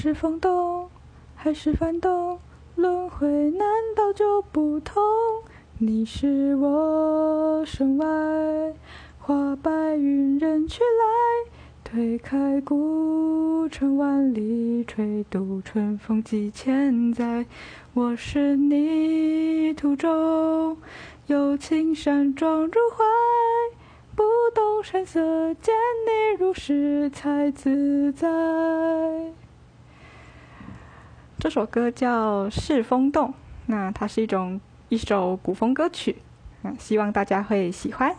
是风动还是幡动？轮回难道就不同？你是我身外花白云人去来，推开孤城万里，吹度春风几千载。我是你途中有青山撞入怀，不动声色见你如是才自在。这首歌叫《是风动》，那它是一种一首古风歌曲，嗯，希望大家会喜欢。